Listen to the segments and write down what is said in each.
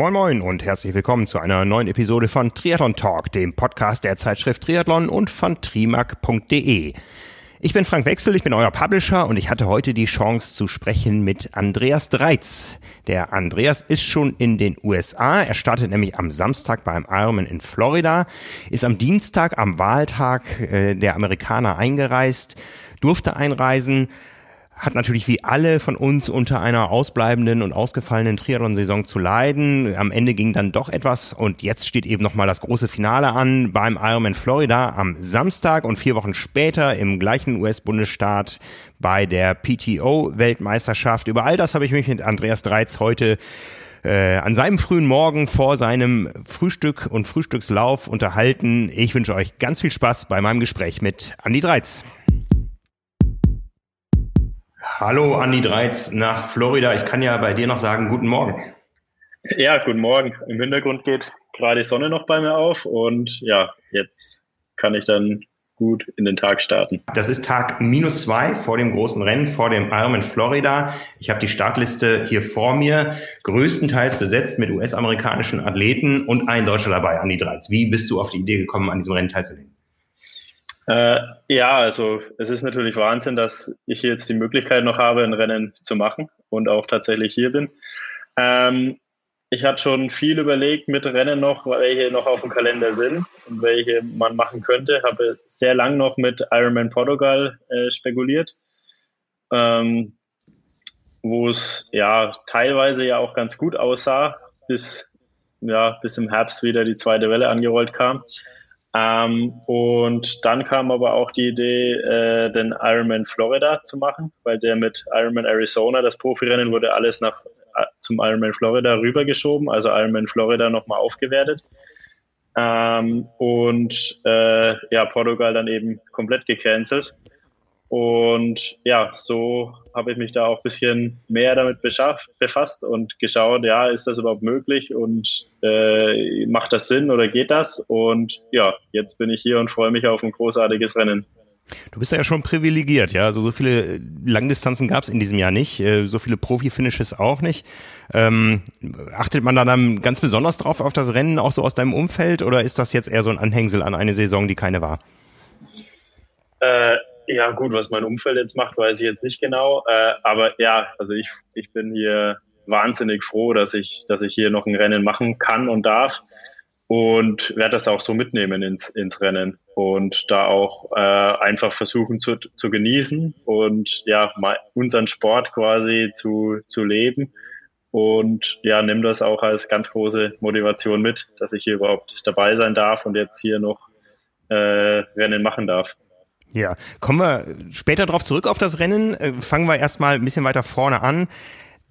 Moin Moin und herzlich willkommen zu einer neuen Episode von Triathlon Talk, dem Podcast der Zeitschrift Triathlon und von trimark.de. Ich bin Frank Wechsel, ich bin euer Publisher und ich hatte heute die Chance zu sprechen mit Andreas Dreiz. Der Andreas ist schon in den USA. Er startet nämlich am Samstag beim Ironman in Florida, ist am Dienstag am Wahltag äh, der Amerikaner eingereist, durfte einreisen, hat natürlich wie alle von uns unter einer ausbleibenden und ausgefallenen Triathlon-Saison zu leiden. Am Ende ging dann doch etwas und jetzt steht eben nochmal das große Finale an beim Ironman Florida am Samstag und vier Wochen später im gleichen US-Bundesstaat bei der PTO-Weltmeisterschaft. Über all das habe ich mich mit Andreas Dreiz heute äh, an seinem frühen Morgen vor seinem Frühstück und Frühstückslauf unterhalten. Ich wünsche euch ganz viel Spaß bei meinem Gespräch mit Andi Dreiz. Hallo Andi Dreiz nach Florida. Ich kann ja bei dir noch sagen, guten Morgen. Ja, guten Morgen. Im Hintergrund geht gerade die Sonne noch bei mir auf und ja, jetzt kann ich dann gut in den Tag starten. Das ist Tag minus zwei vor dem großen Rennen, vor dem Ironman Florida. Ich habe die Startliste hier vor mir, größtenteils besetzt mit US-amerikanischen Athleten und ein Deutscher dabei, Andi Dreiz. Wie bist du auf die Idee gekommen, an diesem Rennen teilzunehmen? Äh, ja, also es ist natürlich Wahnsinn, dass ich jetzt die Möglichkeit noch habe, ein Rennen zu machen und auch tatsächlich hier bin. Ähm, ich hatte schon viel überlegt mit Rennen noch, welche noch auf dem Kalender sind und welche man machen könnte. Habe sehr lang noch mit Ironman Portugal äh, spekuliert, ähm, wo es ja teilweise ja auch ganz gut aussah, bis ja bis im Herbst wieder die zweite Welle angerollt kam. Ähm, und dann kam aber auch die Idee, äh, den Ironman Florida zu machen, weil der mit Ironman Arizona, das Profirennen, wurde alles nach äh, zum Ironman Florida rübergeschoben, also Ironman Florida nochmal aufgewertet. Ähm, und äh, ja, Portugal dann eben komplett gecancelt. Und ja, so habe ich mich da auch ein bisschen mehr damit befasst und geschaut, ja, ist das überhaupt möglich und äh, macht das Sinn oder geht das? Und ja, jetzt bin ich hier und freue mich auf ein großartiges Rennen. Du bist ja schon privilegiert, ja. Also so viele Langdistanzen gab es in diesem Jahr nicht, äh, so viele Profi-Finishes auch nicht. Ähm, achtet man da dann ganz besonders drauf auf das Rennen, auch so aus deinem Umfeld, oder ist das jetzt eher so ein Anhängsel an eine Saison, die keine war? Äh, ja, gut, was mein Umfeld jetzt macht, weiß ich jetzt nicht genau. Äh, aber ja, also ich, ich bin hier wahnsinnig froh, dass ich, dass ich hier noch ein Rennen machen kann und darf und werde das auch so mitnehmen ins, ins Rennen und da auch äh, einfach versuchen zu, zu genießen und ja, mal unseren Sport quasi zu, zu leben und ja, nimm das auch als ganz große Motivation mit, dass ich hier überhaupt dabei sein darf und jetzt hier noch äh, Rennen machen darf. Ja, kommen wir später darauf zurück auf das Rennen. Äh, fangen wir erstmal ein bisschen weiter vorne an.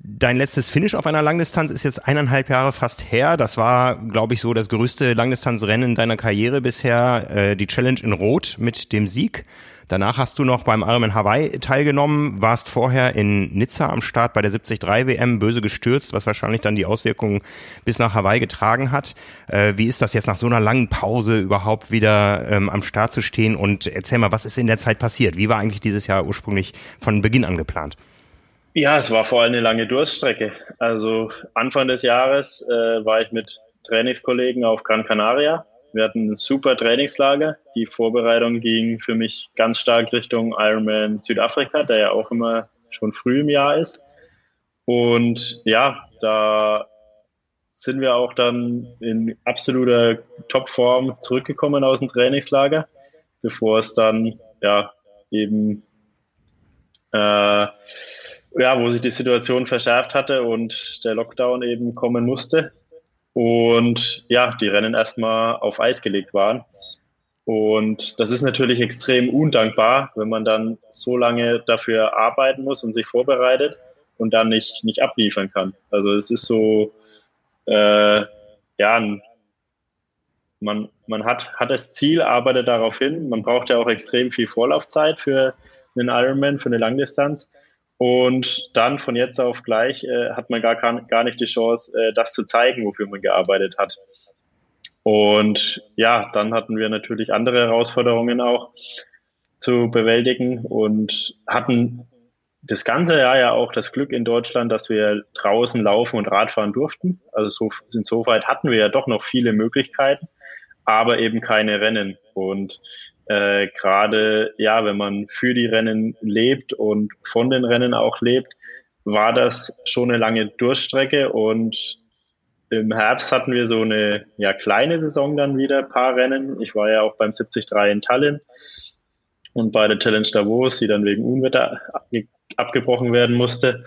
Dein letztes Finish auf einer Langdistanz ist jetzt eineinhalb Jahre fast her. Das war, glaube ich, so das größte Langdistanzrennen deiner Karriere bisher, äh, die Challenge in Rot mit dem Sieg. Danach hast du noch beim Ironman Hawaii teilgenommen, warst vorher in Nizza am Start bei der 73 WM, böse gestürzt, was wahrscheinlich dann die Auswirkungen bis nach Hawaii getragen hat. Äh, wie ist das jetzt nach so einer langen Pause überhaupt wieder ähm, am Start zu stehen? Und erzähl mal, was ist in der Zeit passiert? Wie war eigentlich dieses Jahr ursprünglich von Beginn an geplant? Ja, es war vor allem eine lange Durststrecke. Also Anfang des Jahres äh, war ich mit Trainingskollegen auf Gran Canaria wir hatten ein super Trainingslager. Die Vorbereitung ging für mich ganz stark Richtung Ironman Südafrika, der ja auch immer schon früh im Jahr ist. Und ja, da sind wir auch dann in absoluter Topform zurückgekommen aus dem Trainingslager, bevor es dann ja eben äh, ja, wo sich die Situation verschärft hatte und der Lockdown eben kommen musste und ja, die Rennen erstmal auf Eis gelegt waren. Und das ist natürlich extrem undankbar, wenn man dann so lange dafür arbeiten muss und sich vorbereitet und dann nicht, nicht abliefern kann. Also es ist so, äh, ja, man, man hat, hat das Ziel, arbeitet darauf hin. Man braucht ja auch extrem viel Vorlaufzeit für einen Ironman, für eine Langdistanz. Und dann von jetzt auf gleich äh, hat man gar, gar nicht die Chance, äh, das zu zeigen, wofür man gearbeitet hat. Und ja, dann hatten wir natürlich andere Herausforderungen auch zu bewältigen und hatten das ganze Jahr ja auch das Glück in Deutschland, dass wir draußen laufen und Radfahren durften. Also so, insoweit hatten wir ja doch noch viele Möglichkeiten, aber eben keine Rennen. Und äh, gerade ja, wenn man für die Rennen lebt und von den Rennen auch lebt, war das schon eine lange Durchstrecke und im Herbst hatten wir so eine ja, kleine Saison dann wieder, paar Rennen. Ich war ja auch beim 73 in Tallinn und bei der Challenge Davos, die dann wegen Unwetter abgebrochen werden musste.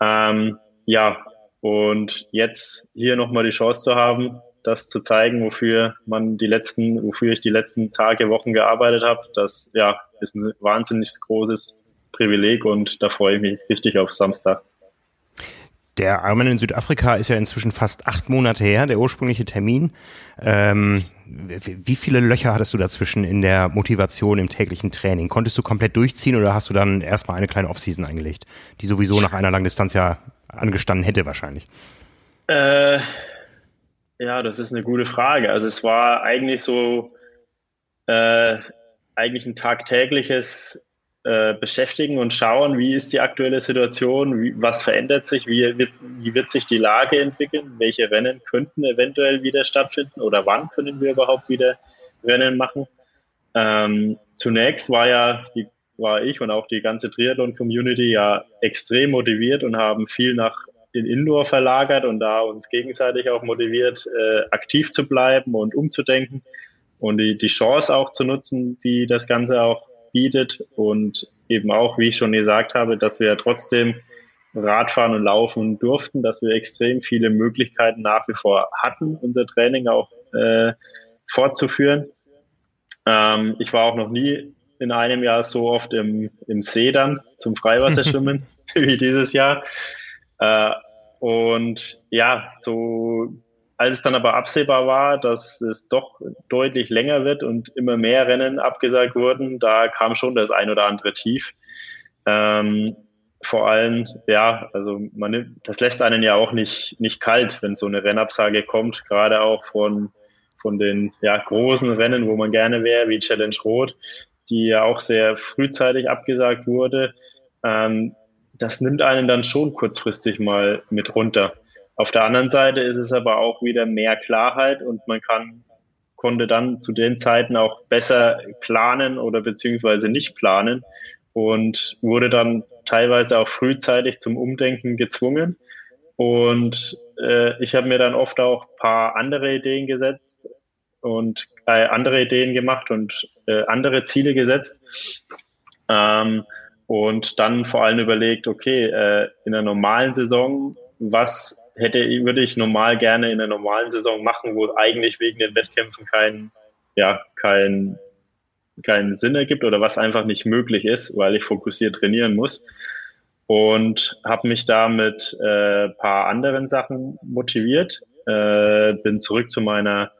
Ähm, ja, und jetzt hier nochmal die Chance zu haben, das zu zeigen, wofür man die letzten, wofür ich die letzten Tage, Wochen gearbeitet habe, das ja ist ein wahnsinnig großes Privileg und da freue ich mich richtig auf Samstag. Der Ironman in Südafrika ist ja inzwischen fast acht Monate her, der ursprüngliche Termin. Ähm, wie viele Löcher hattest du dazwischen in der Motivation im täglichen Training? Konntest du komplett durchziehen oder hast du dann erstmal eine kleine Offseason eingelegt, die sowieso nach einer Langdistanz ja angestanden hätte wahrscheinlich? Äh, ja, das ist eine gute Frage. Also es war eigentlich so äh, eigentlich ein tagtägliches äh, beschäftigen und schauen, wie ist die aktuelle Situation, wie, was verändert sich, wie wird, wie wird sich die Lage entwickeln, welche Rennen könnten eventuell wieder stattfinden oder wann können wir überhaupt wieder Rennen machen. Ähm, zunächst war ja die, war ich und auch die ganze Triathlon-Community ja extrem motiviert und haben viel nach in Indoor verlagert und da uns gegenseitig auch motiviert, äh, aktiv zu bleiben und umzudenken und die, die Chance auch zu nutzen, die das Ganze auch bietet und eben auch, wie ich schon gesagt habe, dass wir trotzdem Radfahren und Laufen durften, dass wir extrem viele Möglichkeiten nach wie vor hatten, unser Training auch äh, fortzuführen. Ähm, ich war auch noch nie in einem Jahr so oft im, im See dann zum Freiwasserschwimmen wie dieses Jahr. Äh, und ja, so als es dann aber absehbar war, dass es doch deutlich länger wird und immer mehr Rennen abgesagt wurden, da kam schon das ein oder andere Tief. Ähm, vor allem, ja, also man, das lässt einen ja auch nicht, nicht kalt, wenn so eine Rennabsage kommt, gerade auch von, von den ja, großen Rennen, wo man gerne wäre, wie Challenge Rot, die ja auch sehr frühzeitig abgesagt wurde. Ähm, das nimmt einen dann schon kurzfristig mal mit runter. Auf der anderen Seite ist es aber auch wieder mehr Klarheit und man kann, konnte dann zu den Zeiten auch besser planen oder beziehungsweise nicht planen und wurde dann teilweise auch frühzeitig zum Umdenken gezwungen. Und äh, ich habe mir dann oft auch paar andere Ideen gesetzt und äh, andere Ideen gemacht und äh, andere Ziele gesetzt. Ähm, und dann vor allem überlegt, okay, äh, in der normalen Saison, was hätte, würde ich normal gerne in der normalen Saison machen, wo eigentlich wegen den Wettkämpfen kein, ja, kein, keinen Sinn ergibt oder was einfach nicht möglich ist, weil ich fokussiert trainieren muss. Und habe mich da mit äh, paar anderen Sachen motiviert. Äh, bin zurück zu meiner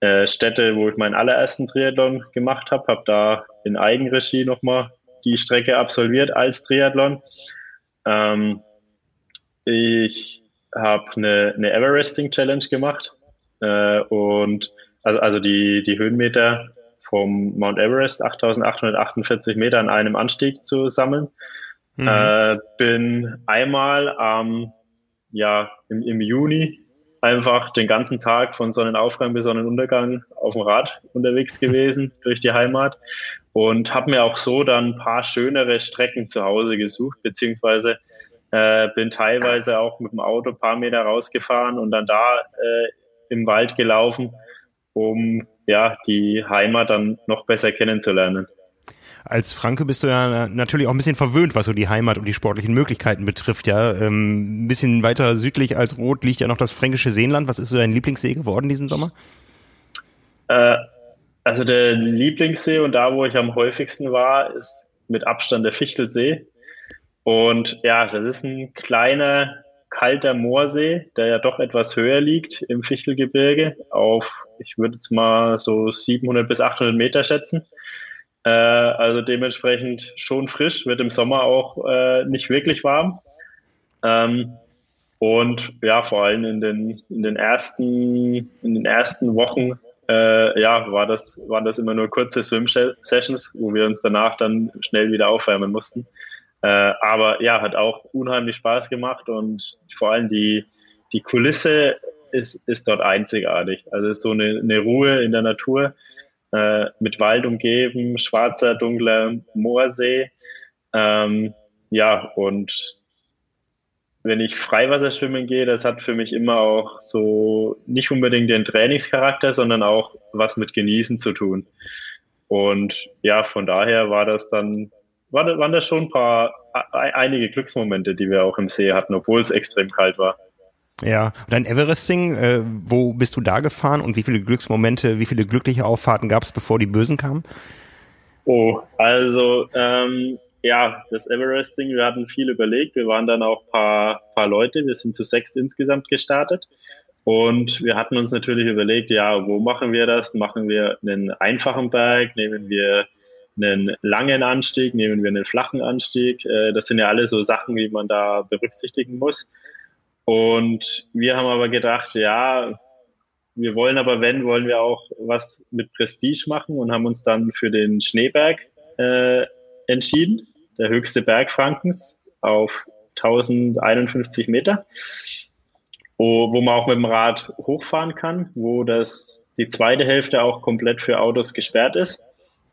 äh, Stätte, wo ich meinen allerersten Triathlon gemacht habe. Habe da in Eigenregie nochmal die Strecke absolviert als Triathlon. Ähm, ich habe eine, eine Everesting Challenge gemacht äh, und also, also die, die Höhenmeter vom Mount Everest, 8848 Meter an einem Anstieg zu sammeln. Mhm. Äh, bin einmal am, ja, im, im Juni einfach den ganzen Tag von Sonnenaufgang bis Sonnenuntergang auf dem Rad unterwegs gewesen durch die Heimat und habe mir auch so dann ein paar schönere Strecken zu Hause gesucht, beziehungsweise äh, bin teilweise auch mit dem Auto ein paar Meter rausgefahren und dann da äh, im Wald gelaufen, um ja die Heimat dann noch besser kennenzulernen. Als Franke bist du ja natürlich auch ein bisschen verwöhnt, was so die Heimat und die sportlichen Möglichkeiten betrifft. Ja, ähm, ein bisschen weiter südlich als Rot liegt ja noch das fränkische Seenland. Was ist so dein Lieblingssee geworden diesen Sommer? Äh, also der Lieblingssee und da, wo ich am häufigsten war, ist mit Abstand der Fichtelsee. Und ja, das ist ein kleiner, kalter Moorsee, der ja doch etwas höher liegt im Fichtelgebirge auf, ich würde jetzt mal so 700 bis 800 Meter schätzen. Äh, also dementsprechend schon frisch, wird im Sommer auch äh, nicht wirklich warm. Ähm, und ja, vor allem in den, in den ersten, in den ersten Wochen, äh, ja, war das, waren das immer nur kurze Swim-Sessions, wo wir uns danach dann schnell wieder aufwärmen mussten. Äh, aber ja, hat auch unheimlich Spaß gemacht und vor allem die, die Kulisse ist, ist dort einzigartig. Also so eine, eine Ruhe in der Natur äh, mit Wald umgeben, schwarzer, dunkler Moorsee. Ähm, ja, und wenn ich Freiwasserschwimmen gehe, das hat für mich immer auch so nicht unbedingt den Trainingscharakter, sondern auch was mit Genießen zu tun. Und ja, von daher war das dann, war, waren das schon ein paar, einige Glücksmomente, die wir auch im See hatten, obwohl es extrem kalt war. Ja, und dein Everesting, äh, wo bist du da gefahren und wie viele Glücksmomente, wie viele glückliche Auffahrten gab es, bevor die Bösen kamen? Oh, also ähm, ja, das Everesting, wir hatten viel überlegt. Wir waren dann auch paar, paar Leute, wir sind zu sechs insgesamt gestartet. Und wir hatten uns natürlich überlegt, ja, wo machen wir das? Machen wir einen einfachen Berg? Nehmen wir einen langen Anstieg? Nehmen wir einen flachen Anstieg? Äh, das sind ja alle so Sachen, wie man da berücksichtigen muss. Und wir haben aber gedacht, ja, wir wollen aber, wenn, wollen wir auch was mit Prestige machen und haben uns dann für den Schneeberg äh, entschieden, der höchste Berg Frankens auf 1051 Meter, wo, wo man auch mit dem Rad hochfahren kann, wo das die zweite Hälfte auch komplett für Autos gesperrt ist,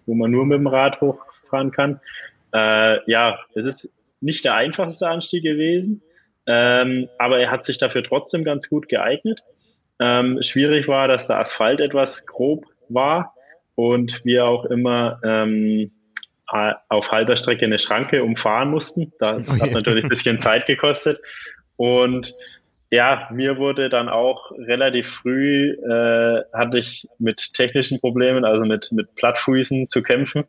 wo man nur mit dem Rad hochfahren kann. Äh, ja, es ist nicht der einfachste Anstieg gewesen, ähm, aber er hat sich dafür trotzdem ganz gut geeignet. Ähm, schwierig war, dass der Asphalt etwas grob war und wir auch immer ähm, auf halber Strecke eine Schranke umfahren mussten. Das hat natürlich ein bisschen Zeit gekostet. Und ja, mir wurde dann auch relativ früh, äh, hatte ich mit technischen Problemen, also mit, mit Plattfüßen zu kämpfen.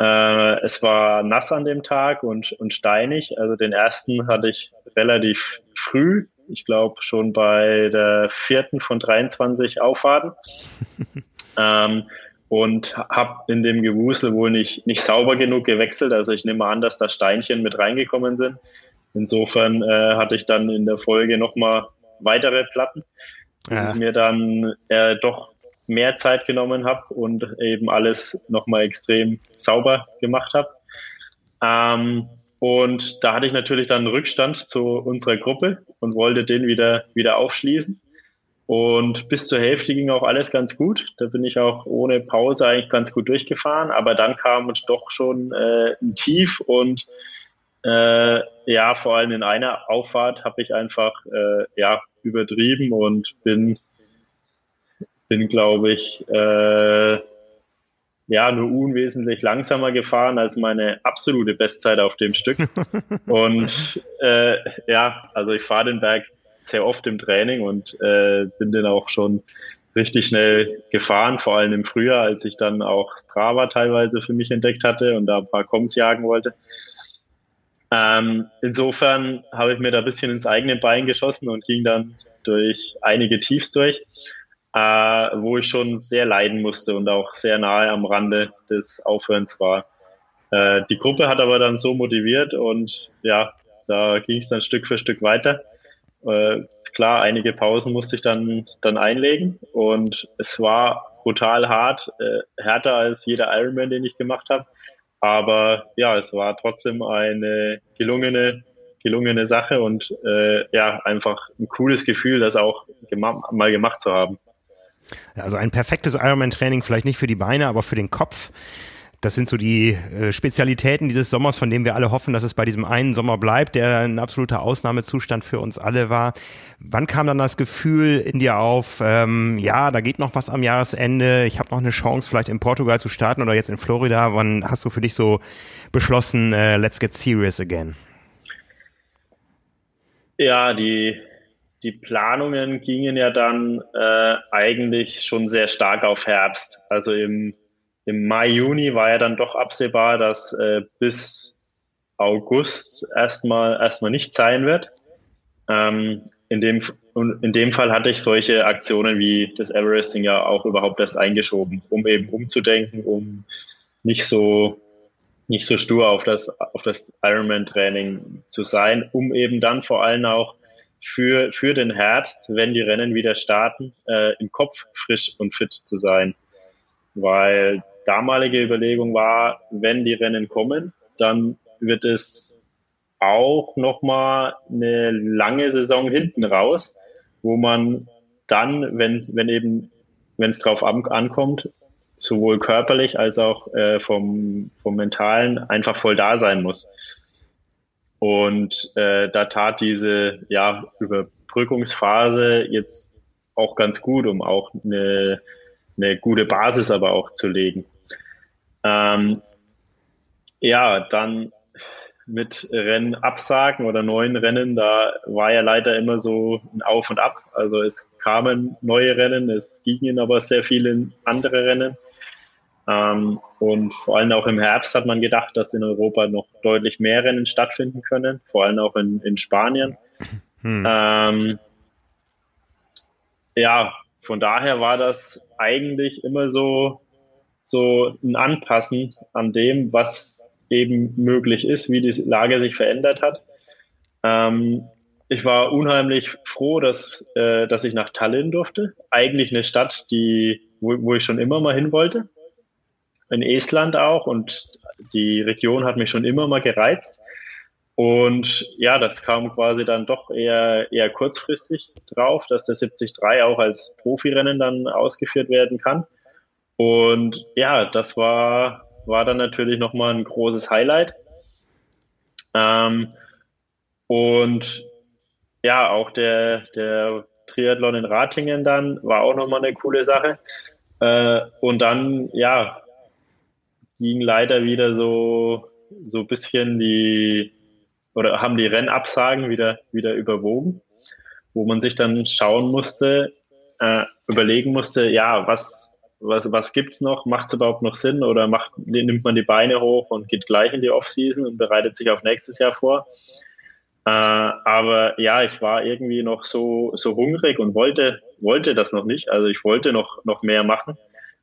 Äh, es war nass an dem Tag und, und steinig. Also den ersten hatte ich relativ früh, ich glaube schon bei der vierten von 23 Auffahrten. ähm, und habe in dem Gewusel wohl nicht, nicht sauber genug gewechselt. Also ich nehme an, dass da Steinchen mit reingekommen sind. Insofern äh, hatte ich dann in der Folge nochmal weitere Platten, ja. ich mir dann äh, doch mehr Zeit genommen habe und eben alles nochmal extrem sauber gemacht habe. Ähm, und da hatte ich natürlich dann einen Rückstand zu unserer Gruppe und wollte den wieder, wieder aufschließen. Und bis zur Hälfte ging auch alles ganz gut. Da bin ich auch ohne Pause eigentlich ganz gut durchgefahren. Aber dann kam uns doch schon äh, ein Tief und äh, ja, vor allem in einer Auffahrt habe ich einfach äh, ja übertrieben und bin bin, glaube ich, äh, ja, nur unwesentlich langsamer gefahren als meine absolute Bestzeit auf dem Stück. und äh, ja, also ich fahre den Berg sehr oft im Training und äh, bin den auch schon richtig schnell gefahren, vor allem im Frühjahr, als ich dann auch Strava teilweise für mich entdeckt hatte und da ein paar Koms jagen wollte. Ähm, insofern habe ich mir da ein bisschen ins eigene Bein geschossen und ging dann durch einige Tiefs durch äh, wo ich schon sehr leiden musste und auch sehr nahe am Rande des Aufhörens war. Äh, die Gruppe hat aber dann so motiviert und ja, da ging es dann Stück für Stück weiter. Äh, klar, einige Pausen musste ich dann, dann einlegen und es war brutal hart, äh, härter als jeder Ironman, den ich gemacht habe. Aber ja, es war trotzdem eine gelungene, gelungene Sache und äh, ja, einfach ein cooles Gefühl, das auch gema mal gemacht zu haben. Also ein perfektes Ironman-Training, vielleicht nicht für die Beine, aber für den Kopf. Das sind so die äh, Spezialitäten dieses Sommers, von dem wir alle hoffen, dass es bei diesem einen Sommer bleibt, der ein absoluter Ausnahmezustand für uns alle war. Wann kam dann das Gefühl in dir auf, ähm, ja, da geht noch was am Jahresende, ich habe noch eine Chance, vielleicht in Portugal zu starten oder jetzt in Florida. Wann hast du für dich so beschlossen, äh, let's get serious again? Ja, die die Planungen gingen ja dann äh, eigentlich schon sehr stark auf Herbst. Also im, im Mai, Juni war ja dann doch absehbar, dass äh, bis August erstmal erstmal nicht sein wird. Ähm, in, dem, in dem Fall hatte ich solche Aktionen wie das Everesting ja auch überhaupt erst eingeschoben, um eben umzudenken, um nicht so nicht so stur auf das, auf das Ironman-Training zu sein, um eben dann vor allem auch für, für den Herbst, wenn die Rennen wieder starten, äh, im Kopf frisch und fit zu sein. Weil damalige Überlegung war, wenn die Rennen kommen, dann wird es auch nochmal eine lange Saison hinten raus, wo man dann, wenn, wenn eben, wenn es drauf ankommt, sowohl körperlich als auch äh, vom, vom Mentalen einfach voll da sein muss. Und äh, da tat diese ja, Überbrückungsphase jetzt auch ganz gut, um auch eine, eine gute Basis aber auch zu legen. Ähm, ja, dann mit Rennen absagen oder neuen Rennen, da war ja leider immer so ein Auf und Ab. Also es kamen neue Rennen, es gingen aber sehr viele andere Rennen. Ähm, und vor allem auch im Herbst hat man gedacht, dass in Europa noch deutlich mehr Rennen stattfinden können, vor allem auch in, in Spanien. Hm. Ähm, ja, von daher war das eigentlich immer so, so ein Anpassen an dem, was eben möglich ist, wie die Lage sich verändert hat. Ähm, ich war unheimlich froh, dass, äh, dass ich nach Tallinn durfte. Eigentlich eine Stadt, die, wo, wo ich schon immer mal hin wollte. In Estland auch und die Region hat mich schon immer mal gereizt. Und ja, das kam quasi dann doch eher, eher kurzfristig drauf, dass der 73 auch als Profirennen dann ausgeführt werden kann. Und ja, das war, war dann natürlich nochmal ein großes Highlight. Ähm, und ja, auch der, der Triathlon in Ratingen dann war auch nochmal eine coole Sache. Äh, und dann, ja, ging leider wieder so, so ein bisschen die, oder haben die Rennabsagen wieder, wieder überwogen, wo man sich dann schauen musste, äh, überlegen musste, ja, was, was, was gibt's noch? Macht es überhaupt noch Sinn oder macht, nimmt man die Beine hoch und geht gleich in die Offseason und bereitet sich auf nächstes Jahr vor? Äh, aber ja, ich war irgendwie noch so, so hungrig und wollte, wollte das noch nicht. Also ich wollte noch, noch mehr machen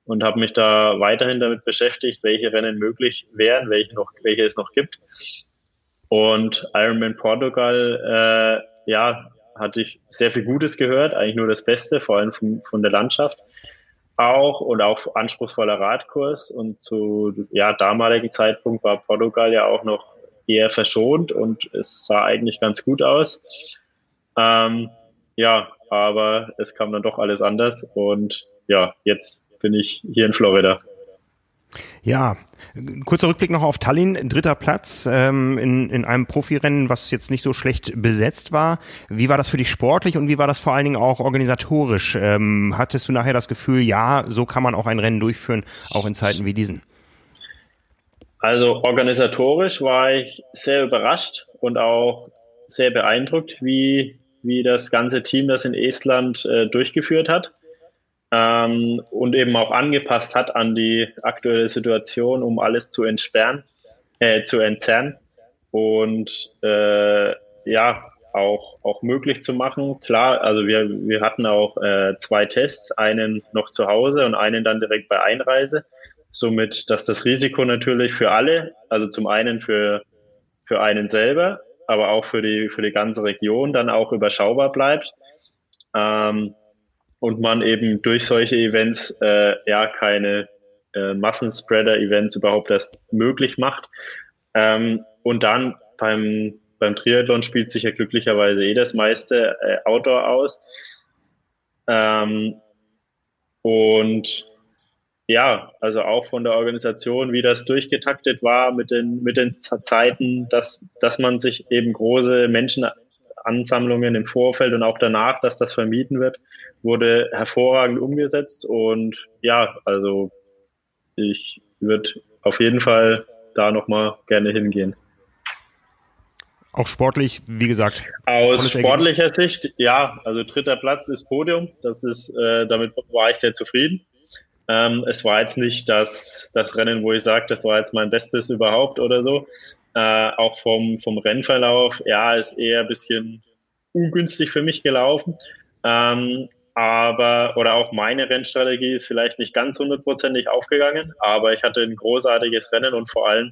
und habe mich da weiterhin damit beschäftigt, welche Rennen möglich wären, welche, noch, welche es noch gibt. Und Ironman Portugal, äh, ja, hatte ich sehr viel Gutes gehört, eigentlich nur das Beste, vor allem von, von der Landschaft auch und auch anspruchsvoller Radkurs. Und zu ja, damaligen Zeitpunkt war Portugal ja auch noch eher verschont und es sah eigentlich ganz gut aus. Ähm, ja, aber es kam dann doch alles anders und ja, jetzt bin ich hier in Florida. Ja, kurzer Rückblick noch auf Tallinn, dritter Platz ähm, in, in einem Profirennen, was jetzt nicht so schlecht besetzt war. Wie war das für dich sportlich und wie war das vor allen Dingen auch organisatorisch? Ähm, hattest du nachher das Gefühl, ja, so kann man auch ein Rennen durchführen, auch in Zeiten wie diesen? Also organisatorisch war ich sehr überrascht und auch sehr beeindruckt, wie, wie das ganze Team das in Estland äh, durchgeführt hat ähm, und eben auch angepasst hat an die aktuelle Situation, um alles zu entsperren, äh, zu entzerren und äh, ja, auch, auch möglich zu machen. Klar, also wir, wir hatten auch äh, zwei Tests, einen noch zu Hause und einen dann direkt bei Einreise. Somit, dass das Risiko natürlich für alle, also zum einen für, für einen selber, aber auch für die, für die ganze Region dann auch überschaubar bleibt. Ähm, und man eben durch solche Events äh, ja keine äh, Massenspreader-Events überhaupt erst möglich macht. Ähm, und dann beim, beim Triathlon spielt sich ja glücklicherweise eh das meiste äh, Outdoor aus. Ähm, und ja, also auch von der Organisation, wie das durchgetaktet war mit den, mit den Zeiten, dass, dass man sich eben große Menschenansammlungen im Vorfeld und auch danach, dass das vermieden wird, wurde hervorragend umgesetzt und ja, also ich würde auf jeden Fall da nochmal gerne hingehen. Auch sportlich, wie gesagt. Aus sportlicher Sicht, ja, also dritter Platz ist Podium. Das ist, äh, damit war ich sehr zufrieden. Ähm, es war jetzt nicht das, das Rennen, wo ich sage, das war jetzt mein Bestes überhaupt oder so. Äh, auch vom, vom Rennverlauf, ja, ist eher ein bisschen ungünstig für mich gelaufen. Ähm, aber oder auch meine Rennstrategie ist vielleicht nicht ganz hundertprozentig aufgegangen, aber ich hatte ein großartiges Rennen und vor allem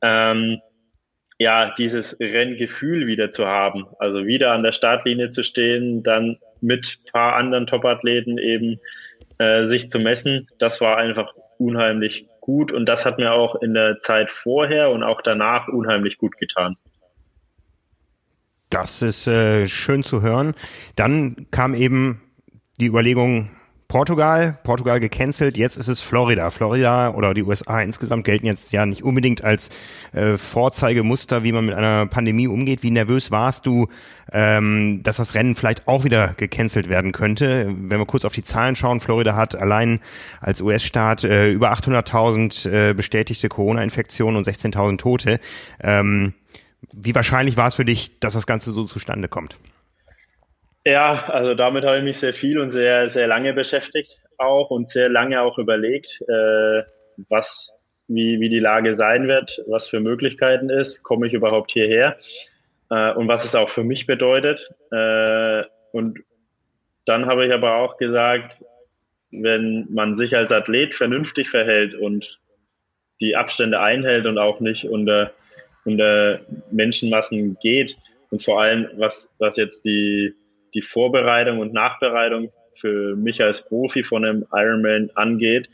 ähm, ja dieses Renngefühl wieder zu haben, also wieder an der Startlinie zu stehen, dann mit ein paar anderen Topathleten eben äh, sich zu messen, das war einfach unheimlich gut und das hat mir auch in der Zeit vorher und auch danach unheimlich gut getan. Das ist äh, schön zu hören. Dann kam eben die Überlegung, Portugal, Portugal gecancelt, jetzt ist es Florida. Florida oder die USA insgesamt gelten jetzt ja nicht unbedingt als äh, Vorzeigemuster, wie man mit einer Pandemie umgeht. Wie nervös warst du, ähm, dass das Rennen vielleicht auch wieder gecancelt werden könnte? Wenn wir kurz auf die Zahlen schauen, Florida hat allein als US-Staat äh, über 800.000 äh, bestätigte Corona-Infektionen und 16.000 Tote. Ähm, wie wahrscheinlich war es für dich, dass das Ganze so zustande kommt? Ja, also damit habe ich mich sehr viel und sehr, sehr lange beschäftigt auch und sehr lange auch überlegt, äh, was, wie, wie die Lage sein wird, was für Möglichkeiten ist, komme ich überhaupt hierher äh, und was es auch für mich bedeutet. Äh, und dann habe ich aber auch gesagt, wenn man sich als Athlet vernünftig verhält und die Abstände einhält und auch nicht unter, unter Menschenmassen geht und vor allem, was, was jetzt die die Vorbereitung und Nachbereitung für mich als Profi von einem Ironman angeht,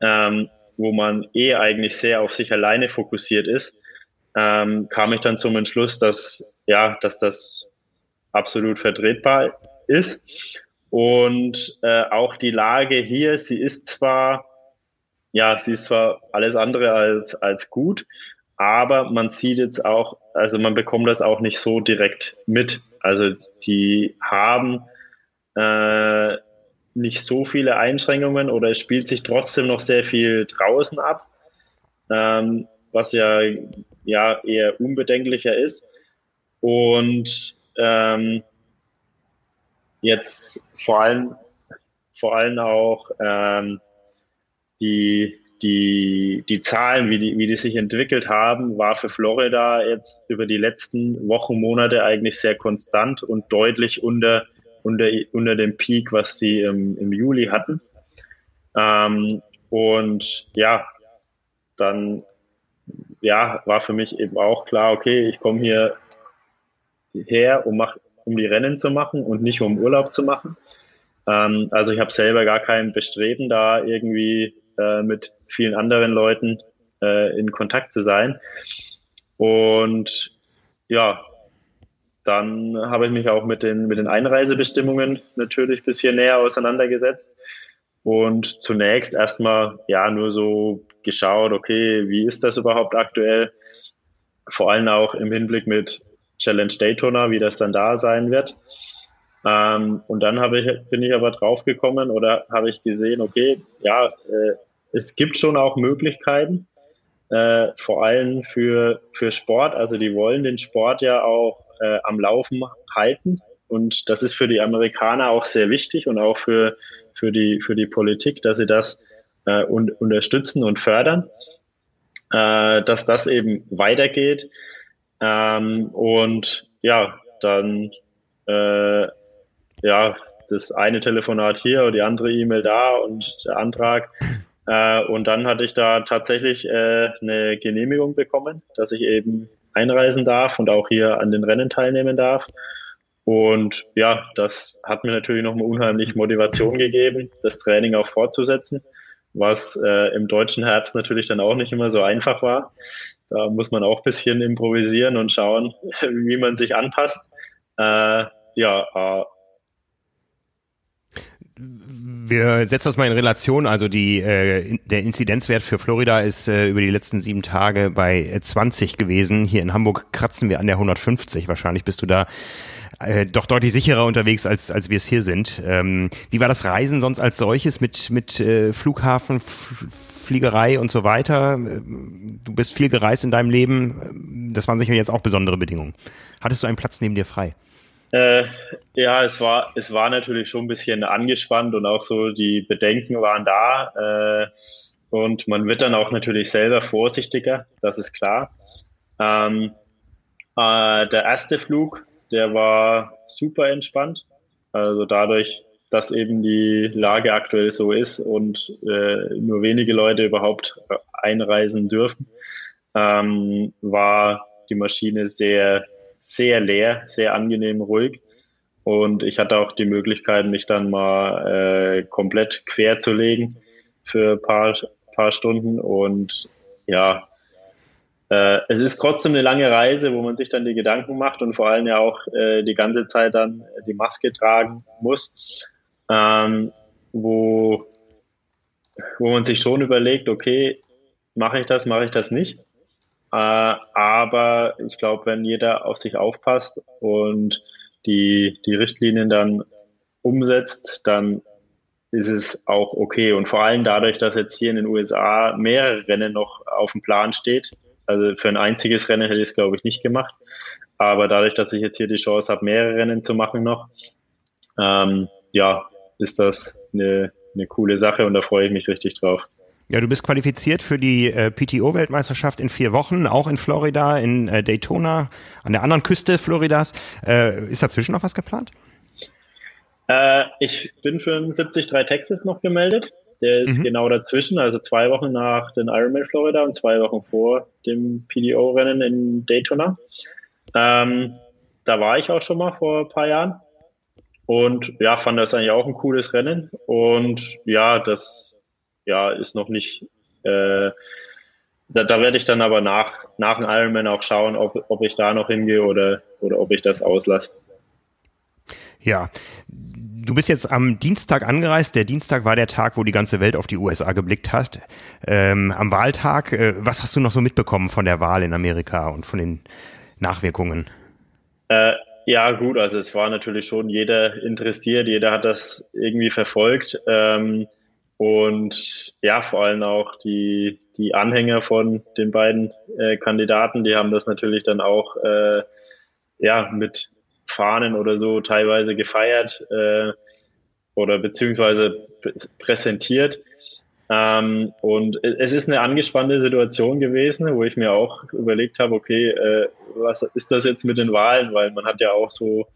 ähm, wo man eh eigentlich sehr auf sich alleine fokussiert ist, ähm, kam ich dann zum Entschluss, dass ja, dass das absolut vertretbar ist. Und äh, auch die Lage hier, sie ist zwar, ja, sie ist zwar alles andere als, als gut, aber man sieht jetzt auch, also man bekommt das auch nicht so direkt mit. Also die haben äh, nicht so viele Einschränkungen oder es spielt sich trotzdem noch sehr viel draußen ab, ähm, was ja, ja eher unbedenklicher ist. Und ähm, jetzt vor allem, vor allem auch ähm, die die, die Zahlen, wie die, wie die sich entwickelt haben, war für Florida jetzt über die letzten Wochen, Monate eigentlich sehr konstant und deutlich unter, unter, unter dem Peak, was sie im, im Juli hatten. Ähm, und ja, dann ja, war für mich eben auch klar, okay, ich komme hier her, um, mach, um die Rennen zu machen und nicht um Urlaub zu machen. Ähm, also ich habe selber gar kein Bestreben, da irgendwie äh, mit vielen anderen Leuten äh, in Kontakt zu sein. Und ja, dann habe ich mich auch mit den, mit den Einreisebestimmungen natürlich ein bisschen näher auseinandergesetzt. Und zunächst erstmal ja nur so geschaut, okay, wie ist das überhaupt aktuell? Vor allem auch im Hinblick mit Challenge Daytona, wie das dann da sein wird. Ähm, und dann ich, bin ich aber draufgekommen oder habe ich gesehen, okay, ja, äh, es gibt schon auch Möglichkeiten, äh, vor allem für, für Sport. Also die wollen den Sport ja auch äh, am Laufen halten. Und das ist für die Amerikaner auch sehr wichtig und auch für, für, die, für die Politik, dass sie das äh, un unterstützen und fördern, äh, dass das eben weitergeht. Ähm, und ja, dann äh, ja, das eine Telefonat hier und die andere E-Mail da und der Antrag. Äh, und dann hatte ich da tatsächlich äh, eine Genehmigung bekommen, dass ich eben einreisen darf und auch hier an den Rennen teilnehmen darf. Und ja, das hat mir natürlich nochmal unheimlich Motivation gegeben, das Training auch fortzusetzen, was äh, im deutschen Herbst natürlich dann auch nicht immer so einfach war. Da muss man auch ein bisschen improvisieren und schauen, wie man sich anpasst. Äh, ja, wir setzen das mal in Relation. Also die, äh, der Inzidenzwert für Florida ist äh, über die letzten sieben Tage bei 20 gewesen. Hier in Hamburg kratzen wir an der 150. Wahrscheinlich bist du da äh, doch deutlich sicherer unterwegs, als, als wir es hier sind. Ähm, wie war das Reisen sonst als solches mit, mit äh, Flughafen, F Fliegerei und so weiter? Du bist viel gereist in deinem Leben. Das waren sicher jetzt auch besondere Bedingungen. Hattest du einen Platz neben dir frei? Äh, ja, es war, es war natürlich schon ein bisschen angespannt und auch so die Bedenken waren da. Äh, und man wird dann auch natürlich selber vorsichtiger, das ist klar. Ähm, äh, der erste Flug, der war super entspannt. Also dadurch, dass eben die Lage aktuell so ist und äh, nur wenige Leute überhaupt einreisen dürfen, ähm, war die Maschine sehr sehr leer, sehr angenehm ruhig. Und ich hatte auch die Möglichkeit, mich dann mal äh, komplett quer zu legen für ein paar, paar Stunden. Und ja, äh, es ist trotzdem eine lange Reise, wo man sich dann die Gedanken macht und vor allem ja auch äh, die ganze Zeit dann die Maske tragen muss, ähm, wo, wo man sich schon überlegt, okay, mache ich das, mache ich das nicht. Äh, aber ich glaube, wenn jeder auf sich aufpasst und die, die Richtlinien dann umsetzt, dann ist es auch okay. Und vor allem dadurch, dass jetzt hier in den USA mehrere Rennen noch auf dem Plan steht. Also für ein einziges Rennen hätte ich es, glaube ich, nicht gemacht. Aber dadurch, dass ich jetzt hier die Chance habe, mehrere Rennen zu machen noch, ähm, ja, ist das eine, eine coole Sache und da freue ich mich richtig drauf. Ja, du bist qualifiziert für die äh, PTO-Weltmeisterschaft in vier Wochen, auch in Florida, in äh, Daytona, an der anderen Küste Floridas. Äh, ist dazwischen noch was geplant? Äh, ich bin für den 73 Texas noch gemeldet. Der ist mhm. genau dazwischen, also zwei Wochen nach den Ironman Florida und zwei Wochen vor dem PDO-Rennen in Daytona. Ähm, da war ich auch schon mal vor ein paar Jahren und ja, fand das eigentlich auch ein cooles Rennen. Und ja, das ja, ist noch nicht, äh, da, da werde ich dann aber nach, nach dem Ironman auch schauen, ob, ob ich da noch hingehe oder, oder ob ich das auslasse. Ja, du bist jetzt am Dienstag angereist. Der Dienstag war der Tag, wo die ganze Welt auf die USA geblickt hat. Ähm, am Wahltag, äh, was hast du noch so mitbekommen von der Wahl in Amerika und von den Nachwirkungen? Äh, ja, gut, also es war natürlich schon jeder interessiert, jeder hat das irgendwie verfolgt. Ähm, und ja, vor allem auch die, die Anhänger von den beiden äh, Kandidaten, die haben das natürlich dann auch äh, ja, mit Fahnen oder so teilweise gefeiert äh, oder beziehungsweise präsentiert. Ähm, und es ist eine angespannte Situation gewesen, wo ich mir auch überlegt habe, okay, äh, was ist das jetzt mit den Wahlen? Weil man hat ja auch so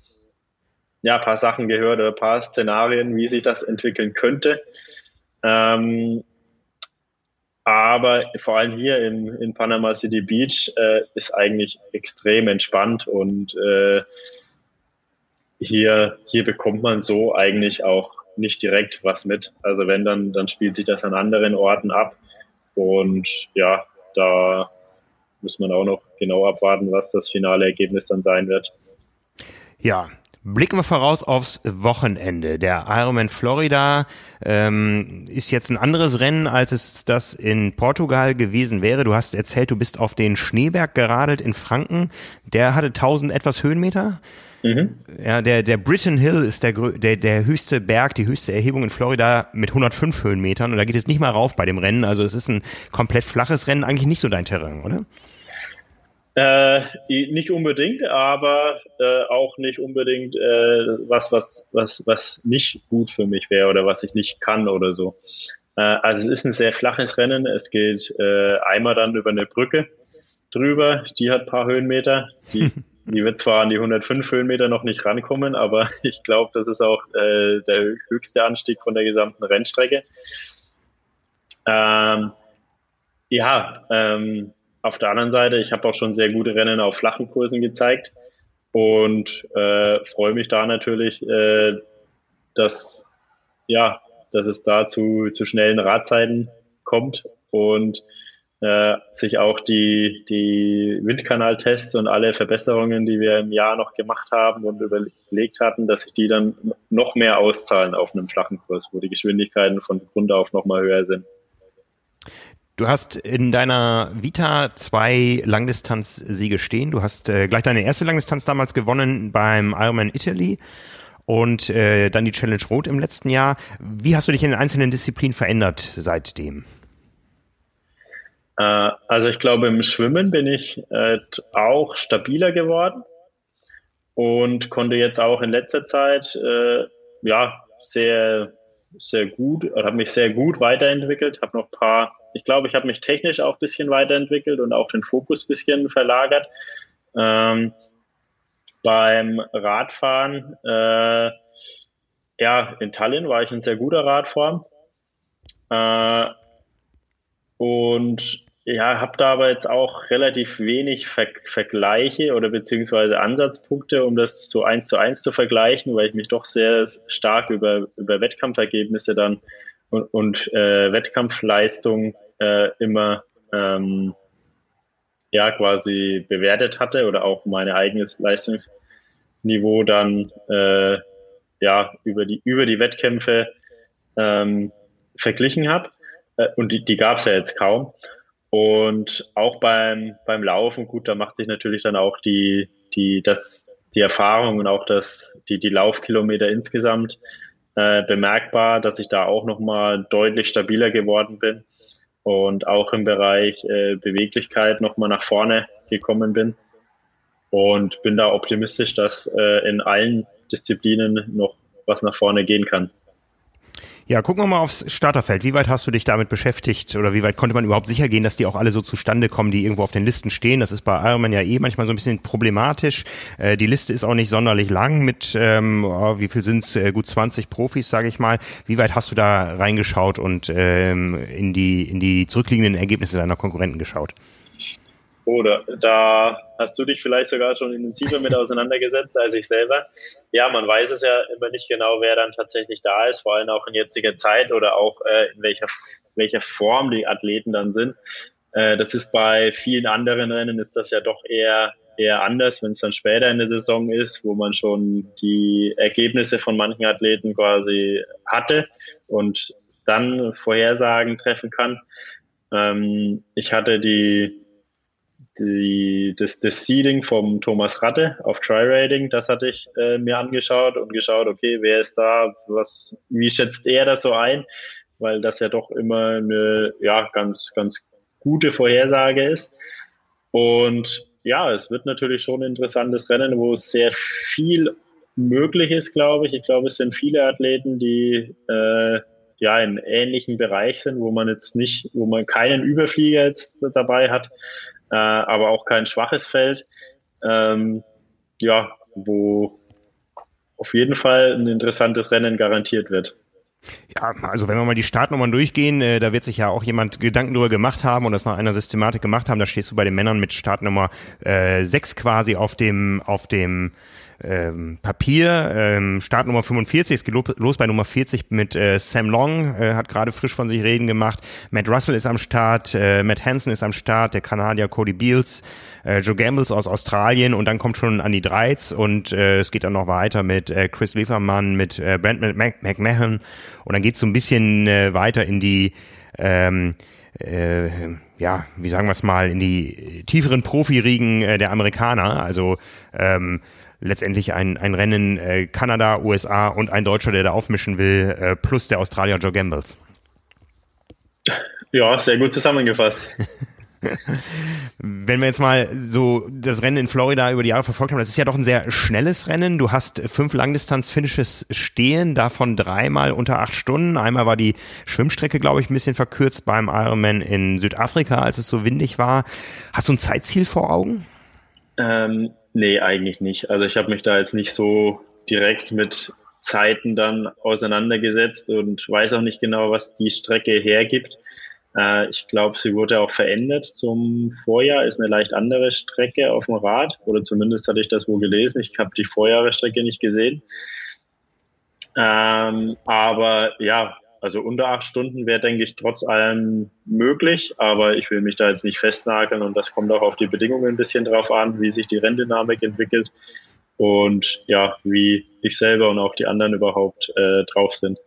ja, ein paar Sachen gehört oder ein paar Szenarien, wie sich das entwickeln könnte. Ähm, aber vor allem hier in, in Panama City Beach äh, ist eigentlich extrem entspannt und äh, hier, hier bekommt man so eigentlich auch nicht direkt was mit. Also wenn, dann, dann spielt sich das an anderen Orten ab. Und ja, da muss man auch noch genau abwarten, was das finale Ergebnis dann sein wird. Ja, Blicken wir voraus aufs Wochenende. Der Ironman Florida ähm, ist jetzt ein anderes Rennen, als es das in Portugal gewesen wäre. Du hast erzählt, du bist auf den Schneeberg geradelt in Franken. Der hatte 1000 etwas Höhenmeter. Mhm. Ja, der, der Britton Hill ist der, der, der höchste Berg, die höchste Erhebung in Florida mit 105 Höhenmetern und da geht es nicht mal rauf bei dem Rennen. Also es ist ein komplett flaches Rennen, eigentlich nicht so dein Terrain, oder? Äh, nicht unbedingt, aber äh, auch nicht unbedingt äh, was, was, was, was nicht gut für mich wäre oder was ich nicht kann oder so. Äh, also es ist ein sehr flaches Rennen. Es geht äh, einmal dann über eine Brücke drüber, die hat paar Höhenmeter. Die, die wird zwar an die 105 Höhenmeter noch nicht rankommen, aber ich glaube, das ist auch äh, der höchste Anstieg von der gesamten Rennstrecke. Ähm, ja, ähm, auf der anderen Seite, ich habe auch schon sehr gute Rennen auf flachen Kursen gezeigt und äh, freue mich da natürlich, äh, dass, ja, dass es da zu, zu schnellen Radzeiten kommt und äh, sich auch die, die Windkanaltests und alle Verbesserungen, die wir im Jahr noch gemacht haben und überlegt hatten, dass sich die dann noch mehr auszahlen auf einem flachen Kurs, wo die Geschwindigkeiten von Grund auf nochmal höher sind. Du hast in deiner Vita zwei Langdistanz-Siege stehen. Du hast äh, gleich deine erste Langdistanz damals gewonnen beim Ironman Italy und äh, dann die Challenge Rot im letzten Jahr. Wie hast du dich in den einzelnen Disziplinen verändert seitdem? Äh, also ich glaube, im Schwimmen bin ich äh, auch stabiler geworden und konnte jetzt auch in letzter Zeit äh, ja sehr sehr gut oder habe mich sehr gut weiterentwickelt, habe noch ein paar ich glaube, ich habe mich technisch auch ein bisschen weiterentwickelt und auch den Fokus ein bisschen verlagert. Ähm, beim Radfahren, äh, ja, in Tallinn war ich in sehr guter Radform. Äh, und ja, habe da aber jetzt auch relativ wenig Ver Vergleiche oder beziehungsweise Ansatzpunkte, um das so eins zu eins zu vergleichen, weil ich mich doch sehr stark über, über Wettkampfergebnisse dann und, und äh, Wettkampfleistung äh, immer ähm, ja quasi bewertet hatte oder auch mein eigenes Leistungsniveau dann äh, ja über die über die Wettkämpfe ähm, verglichen habe. Äh, und die, die gab es ja jetzt kaum. Und auch beim, beim Laufen, gut, da macht sich natürlich dann auch die, die, das, die Erfahrung und auch das, die, die Laufkilometer insgesamt äh, bemerkbar, dass ich da auch nochmal deutlich stabiler geworden bin und auch im Bereich äh, Beweglichkeit nochmal nach vorne gekommen bin. Und bin da optimistisch, dass äh, in allen Disziplinen noch was nach vorne gehen kann. Ja, gucken wir mal aufs Starterfeld. Wie weit hast du dich damit beschäftigt oder wie weit konnte man überhaupt sicher gehen, dass die auch alle so zustande kommen, die irgendwo auf den Listen stehen? Das ist bei Ironman ja eh manchmal so ein bisschen problematisch. Äh, die Liste ist auch nicht sonderlich lang mit, ähm, oh, wie viel sind es, äh, gut 20 Profis, sage ich mal. Wie weit hast du da reingeschaut und ähm, in, die, in die zurückliegenden Ergebnisse deiner Konkurrenten geschaut? Oder da hast du dich vielleicht sogar schon intensiver mit auseinandergesetzt als ich selber. Ja, man weiß es ja immer nicht genau, wer dann tatsächlich da ist, vor allem auch in jetziger Zeit oder auch äh, in welcher, welcher Form die Athleten dann sind. Äh, das ist bei vielen anderen Rennen ist das ja doch eher eher anders, wenn es dann später in der Saison ist, wo man schon die Ergebnisse von manchen Athleten quasi hatte und dann Vorhersagen treffen kann. Ähm, ich hatte die die, das, das Seeding vom Thomas Ratte auf Try-Rating, das hatte ich äh, mir angeschaut und geschaut, okay, wer ist da, was, wie schätzt er das so ein? Weil das ja doch immer eine ja, ganz, ganz gute Vorhersage ist. Und ja, es wird natürlich schon ein interessantes Rennen, wo sehr viel möglich ist, glaube ich. Ich glaube, es sind viele Athleten, die äh, ja im ähnlichen Bereich sind, wo man jetzt nicht, wo man keinen Überflieger jetzt dabei hat, äh, aber auch kein schwaches Feld. Ähm, ja, wo auf jeden Fall ein interessantes Rennen garantiert wird. Ja, also wenn wir mal die Startnummern durchgehen, äh, da wird sich ja auch jemand Gedanken darüber gemacht haben und das nach einer Systematik gemacht haben. Da stehst du bei den Männern mit Startnummer äh, 6 quasi auf dem, auf dem ähm, Papier. Ähm, Startnummer 45, es geht los bei Nummer 40 mit äh, Sam Long, äh, hat gerade frisch von sich reden gemacht. Matt Russell ist am Start, äh, Matt Hansen ist am Start, der Kanadier Cody Beals, äh, Joe Gambles aus Australien und dann kommt schon Andy Dreiz und äh, es geht dann noch weiter mit äh, Chris Liefermann, mit äh, Brent McMahon und dann geht's so ein bisschen äh, weiter in die ähm, äh, ja, wie sagen wir es mal, in die tieferen Profiriegen äh, der Amerikaner. Also ähm, letztendlich ein, ein Rennen äh, Kanada, USA und ein Deutscher, der da aufmischen will, äh, plus der Australier Joe Gambles. Ja, sehr gut zusammengefasst. Wenn wir jetzt mal so das Rennen in Florida über die Jahre verfolgt haben, das ist ja doch ein sehr schnelles Rennen. Du hast fünf Langdistanz-Finishes stehen, davon dreimal unter acht Stunden. Einmal war die Schwimmstrecke, glaube ich, ein bisschen verkürzt beim Ironman in Südafrika, als es so windig war. Hast du ein Zeitziel vor Augen? Ähm, Nee, eigentlich nicht. Also ich habe mich da jetzt nicht so direkt mit Zeiten dann auseinandergesetzt und weiß auch nicht genau, was die Strecke hergibt. Äh, ich glaube, sie wurde auch verändert zum Vorjahr, ist eine leicht andere Strecke auf dem Rad oder zumindest hatte ich das wohl gelesen. Ich habe die Vorjahresstrecke nicht gesehen. Ähm, aber ja, also unter acht Stunden wäre, denke ich, trotz allem möglich, aber ich will mich da jetzt nicht festnageln und das kommt auch auf die Bedingungen ein bisschen drauf an, wie sich die Renndynamik entwickelt und ja, wie ich selber und auch die anderen überhaupt äh, drauf sind.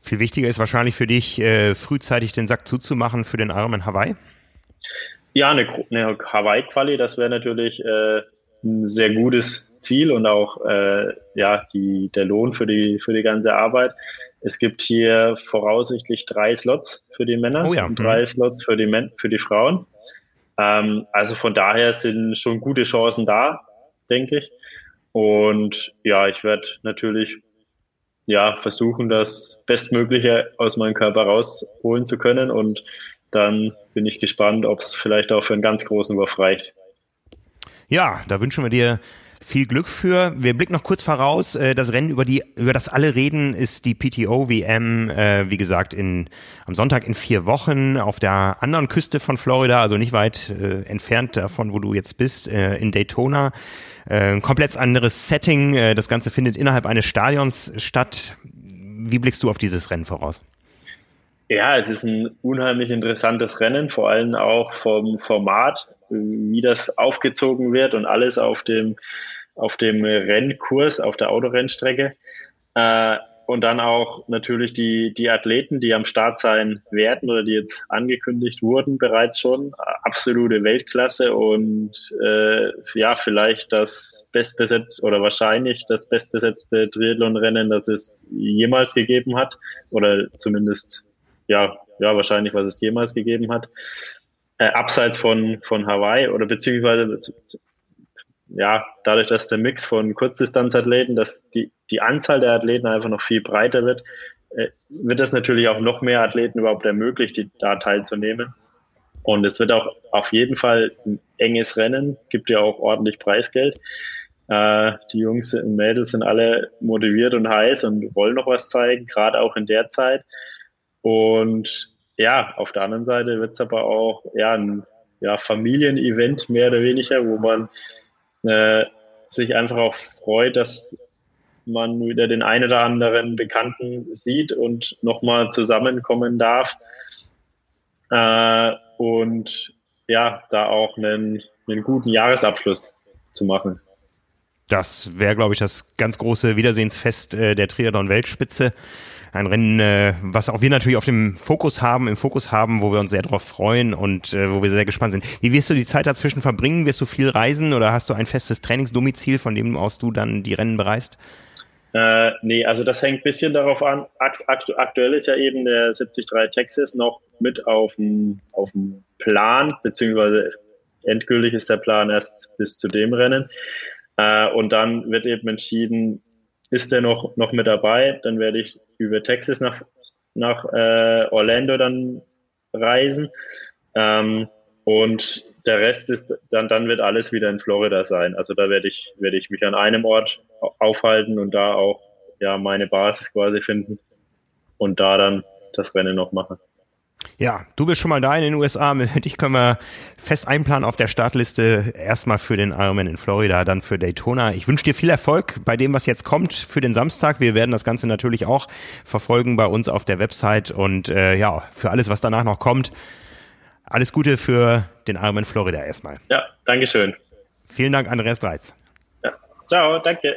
Viel wichtiger ist wahrscheinlich für dich, äh, frühzeitig den Sack zuzumachen für den Ironman Hawaii? Ja, eine, eine Hawaii-Quali, das wäre natürlich äh, ein sehr gutes Ziel und auch äh, ja, die, der Lohn für die, für die ganze Arbeit. Es gibt hier voraussichtlich drei Slots für die Männer oh ja. und drei mhm. Slots für die, Men für die Frauen. Ähm, also von daher sind schon gute Chancen da, denke ich. Und ja, ich werde natürlich ja, versuchen, das Bestmögliche aus meinem Körper rausholen zu können. Und dann bin ich gespannt, ob es vielleicht auch für einen ganz großen Wurf reicht. Ja, da wünschen wir dir viel Glück für. Wir blicken noch kurz voraus. Äh, das Rennen, über, die, über das alle reden, ist die PTO-WM, äh, wie gesagt, in, am Sonntag in vier Wochen auf der anderen Küste von Florida, also nicht weit äh, entfernt davon, wo du jetzt bist, in Daytona. Ein komplett anderes Setting. Das Ganze findet innerhalb eines Stadions statt. Wie blickst du auf dieses Rennen voraus? Ja, es ist ein unheimlich interessantes Rennen, vor allem auch vom Format. wie das aufgezogen wird und alles auf dem, auf dem Rennkurs, auf der Autorennstrecke. Äh, und dann auch natürlich die, die Athleten, die am Start sein werden oder die jetzt angekündigt wurden bereits schon. Absolute Weltklasse und äh, ja, vielleicht das bestbesetzte oder wahrscheinlich das bestbesetzte Triathlon-Rennen, das es jemals gegeben hat. Oder zumindest, ja, ja, wahrscheinlich, was es jemals gegeben hat. Äh, abseits von, von Hawaii oder beziehungsweise ja, dadurch, dass der Mix von Kurzdistanzathleten, dass die, die Anzahl der Athleten einfach noch viel breiter wird, äh, wird es natürlich auch noch mehr Athleten überhaupt ermöglicht, die da teilzunehmen. Und es wird auch auf jeden Fall ein enges Rennen, gibt ja auch ordentlich Preisgeld. Äh, die Jungs und Mädels sind alle motiviert und heiß und wollen noch was zeigen, gerade auch in der Zeit. Und ja, auf der anderen Seite wird es aber auch ja, ein ja, Familienevent mehr oder weniger, wo man äh, sich einfach auch freut, dass man wieder den einen oder anderen Bekannten sieht und nochmal zusammenkommen darf. Äh, und ja, da auch einen, einen guten Jahresabschluss zu machen. Das wäre, glaube ich, das ganz große Wiedersehensfest äh, der Triathlon-Weltspitze ein Rennen, äh, was auch wir natürlich auf dem Fokus haben, im Fokus haben, wo wir uns sehr darauf freuen und äh, wo wir sehr gespannt sind. Wie wirst du die Zeit dazwischen verbringen? Wirst du viel reisen oder hast du ein festes Trainingsdomizil, von dem aus du dann die Rennen bereist? Äh, nee, also das hängt ein bisschen darauf an. Aktu aktuell ist ja eben der 73 Texas noch mit auf dem, auf dem Plan, beziehungsweise endgültig ist der Plan erst bis zu dem Rennen. Äh, und dann wird eben entschieden, ist der noch, noch mit dabei, dann werde ich über Texas nach, nach äh, Orlando dann reisen. Ähm, und der Rest ist, dann, dann wird alles wieder in Florida sein. Also da werde ich, werde ich mich an einem Ort aufhalten und da auch ja meine Basis quasi finden und da dann das Rennen noch machen. Ja, du bist schon mal da in den USA. Mit dich können wir fest einplanen auf der Startliste. Erstmal für den Ironman in Florida, dann für Daytona. Ich wünsche dir viel Erfolg bei dem, was jetzt kommt für den Samstag. Wir werden das Ganze natürlich auch verfolgen bei uns auf der Website und äh, ja, für alles, was danach noch kommt. Alles Gute für den Ironman Florida erstmal. Ja, Dankeschön. Vielen Dank, Andreas Dreiz. Ja, ciao, danke.